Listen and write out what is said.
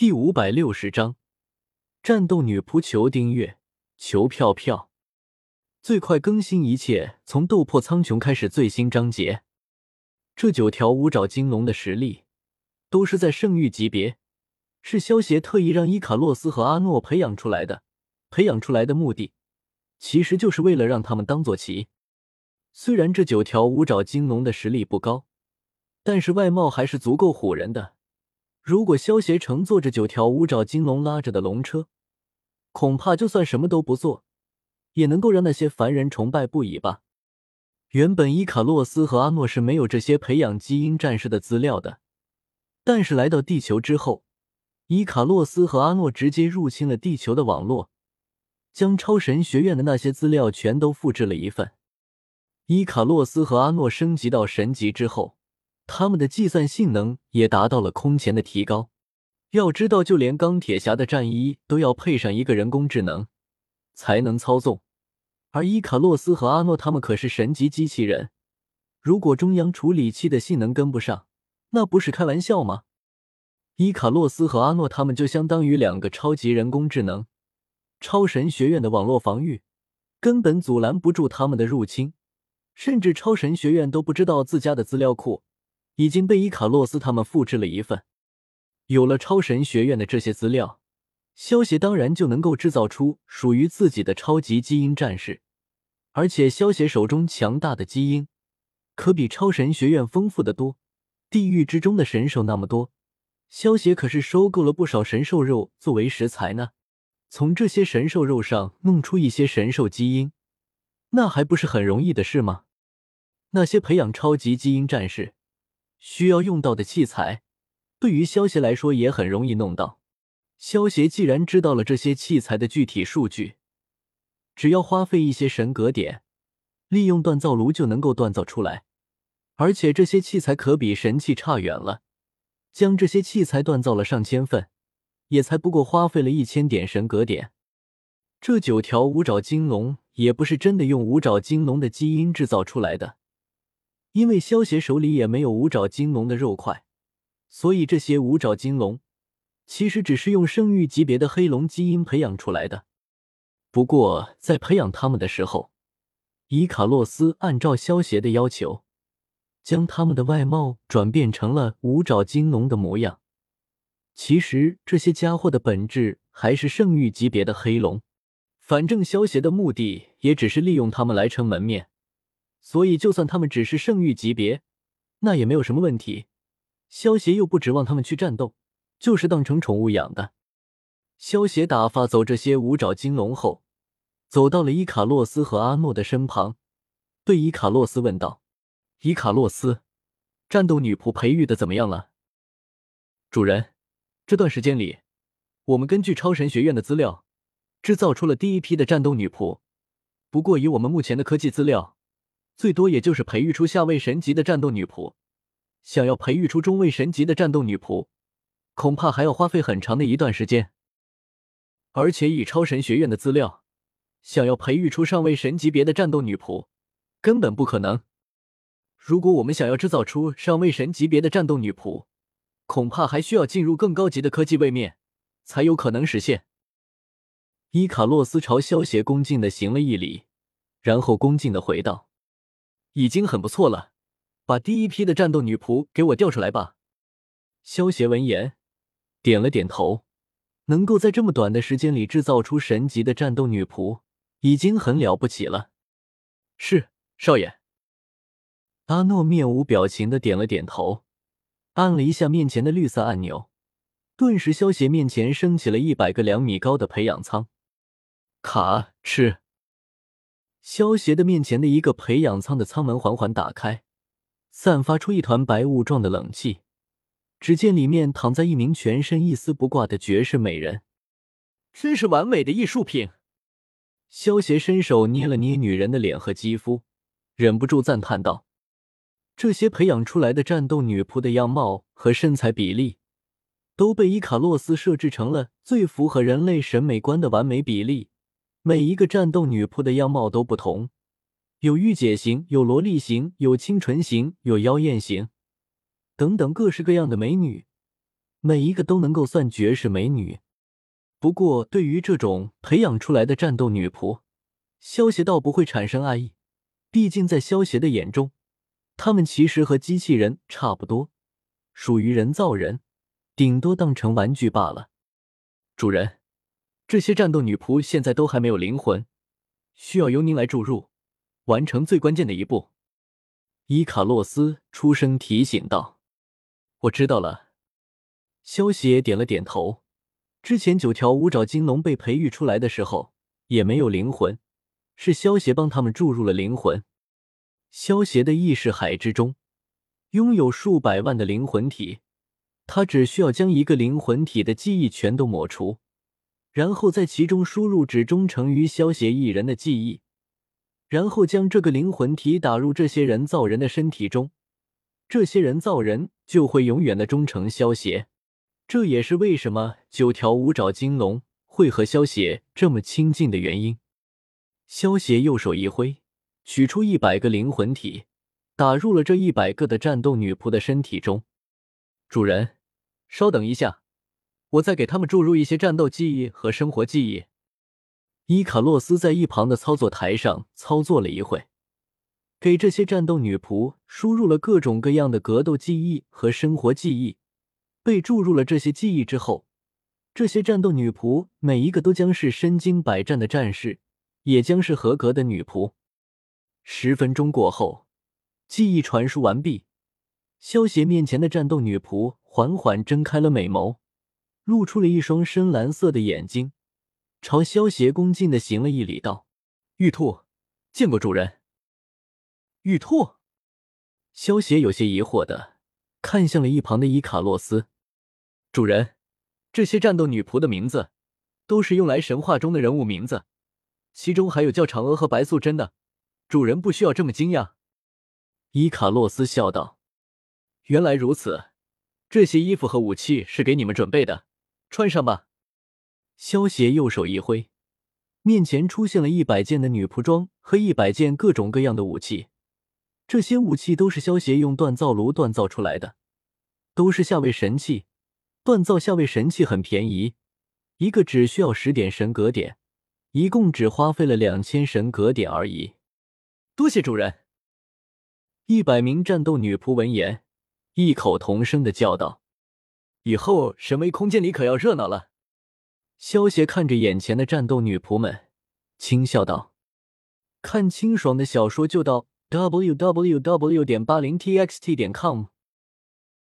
第五百六十章，战斗女仆求订阅，求票票，最快更新一切，从斗破苍穹开始最新章节。这九条五爪金龙的实力都是在圣域级别，是萧协特意让伊卡洛斯和阿诺培养出来的。培养出来的目的，其实就是为了让他们当坐骑。虽然这九条五爪金龙的实力不高，但是外貌还是足够唬人的。如果萧协乘坐着九条五爪金龙拉着的龙车，恐怕就算什么都不做，也能够让那些凡人崇拜不已吧。原本伊卡洛斯和阿诺是没有这些培养基因战士的资料的，但是来到地球之后，伊卡洛斯和阿诺直接入侵了地球的网络，将超神学院的那些资料全都复制了一份。伊卡洛斯和阿诺升级到神级之后。他们的计算性能也达到了空前的提高。要知道，就连钢铁侠的战衣都要配上一个人工智能才能操纵，而伊卡洛斯和阿诺他们可是神级机器人。如果中央处理器的性能跟不上，那不是开玩笑吗？伊卡洛斯和阿诺他们就相当于两个超级人工智能，超神学院的网络防御根本阻拦不住他们的入侵，甚至超神学院都不知道自家的资料库。已经被伊卡洛斯他们复制了一份。有了超神学院的这些资料，萧协当然就能够制造出属于自己的超级基因战士。而且萧协手中强大的基因可比超神学院丰富的多。地狱之中的神兽那么多，萧协可是收购了不少神兽肉作为食材呢。从这些神兽肉上弄出一些神兽基因，那还不是很容易的事吗？那些培养超级基因战士。需要用到的器材，对于萧协来说也很容易弄到。萧协既然知道了这些器材的具体数据，只要花费一些神格点，利用锻造炉就能够锻造出来。而且这些器材可比神器差远了，将这些器材锻造了上千份，也才不过花费了一千点神格点。这九条五爪金龙也不是真的用五爪金龙的基因制造出来的。因为萧协手里也没有五爪金龙的肉块，所以这些五爪金龙其实只是用圣域级别的黑龙基因培养出来的。不过在培养他们的时候，伊卡洛斯按照萧协的要求，将他们的外貌转变成了五爪金龙的模样。其实这些家伙的本质还是圣域级别的黑龙，反正萧协的目的也只是利用他们来撑门面。所以，就算他们只是圣域级别，那也没有什么问题。萧协又不指望他们去战斗，就是当成宠物养的。萧协打发走这些五爪金龙后，走到了伊卡洛斯和阿诺的身旁，对伊卡洛斯问道：“伊卡洛斯，战斗女仆培育的怎么样了？”主人，这段时间里，我们根据超神学院的资料，制造出了第一批的战斗女仆。不过，以我们目前的科技资料，最多也就是培育出下位神级的战斗女仆，想要培育出中位神级的战斗女仆，恐怕还要花费很长的一段时间。而且以超神学院的资料，想要培育出上位神级别的战斗女仆，根本不可能。如果我们想要制造出上位神级别的战斗女仆，恐怕还需要进入更高级的科技位面，才有可能实现。伊卡洛斯朝萧协恭敬的行了一礼，然后恭敬的回道。已经很不错了，把第一批的战斗女仆给我调出来吧。萧协闻言点了点头，能够在这么短的时间里制造出神级的战斗女仆，已经很了不起了。是，少爷。阿诺面无表情的点了点头，按了一下面前的绿色按钮，顿时萧协面前升起了一百个两米高的培养舱。卡吃。萧协的面前的一个培养舱的舱门缓缓打开，散发出一团白雾状的冷气。只见里面躺在一名全身一丝不挂的绝世美人，真是完美的艺术品。萧协伸手捏了捏女人的脸和肌肤，忍不住赞叹道：“这些培养出来的战斗女仆的样貌和身材比例，都被伊卡洛斯设置成了最符合人类审美观的完美比例。”每一个战斗女仆的样貌都不同，有御姐型，有萝莉型，有清纯型，有妖艳型，等等各式各样的美女，每一个都能够算绝世美女。不过，对于这种培养出来的战斗女仆，萧协倒不会产生爱意。毕竟，在萧协的眼中，她们其实和机器人差不多，属于人造人，顶多当成玩具罢了。主人，这些战斗女仆现在都还没有灵魂，需要由您来注入，完成最关键的一步。伊卡洛斯出声提醒道：“我知道了。”萧协点了点头。之前九条五爪金龙被培育出来的时候也没有灵魂，是萧协帮他们注入了灵魂。萧协的意识海之中拥有数百万的灵魂体，他只需要将一个灵魂体的记忆全都抹除，然后在其中输入只忠诚于萧协一人的记忆，然后将这个灵魂体打入这些人造人的身体中，这些人造人就会永远的忠诚萧协。这也是为什么九条五爪金龙会和萧协这么亲近的原因。萧协右手一挥，取出一百个灵魂体，打入了这一百个的战斗女仆的身体中。主人，稍等一下，我再给他们注入一些战斗记忆和生活记忆。伊卡洛斯在一旁的操作台上操作了一会，给这些战斗女仆输入了各种各样的格斗记忆和生活记忆。被注入了这些记忆之后，这些战斗女仆每一个都将是身经百战的战士，也将是合格的女仆。十分钟过后，记忆传输完毕，萧协面前的战斗女仆缓缓睁开了美眸，露出了一双深蓝色的眼睛，朝萧邪恭敬的行了一礼，道：“玉兔，见过主人。”玉兔，萧邪有些疑惑的看向了一旁的伊卡洛斯。主人，这些战斗女仆的名字都是用来神话中的人物名字，其中还有叫嫦娥和白素贞的。主人不需要这么惊讶。”伊卡洛斯笑道，“原来如此，这些衣服和武器是给你们准备的，穿上吧。”萧邪右手一挥，面前出现了一百件的女仆装和一百件各种各样的武器。这些武器都是萧邪用锻造炉锻造出来的，都是下位神器。锻造下位神器很便宜，一个只需要十点神格点，一共只花费了两千神格点而已。多谢主人！一百名战斗女仆闻言，异口同声的叫道：“以后神威空间里可要热闹了。”萧邪看着眼前的战斗女仆们，轻笑道：“看清爽的小说就到 w w w. 点八零 t x t. 点 com。”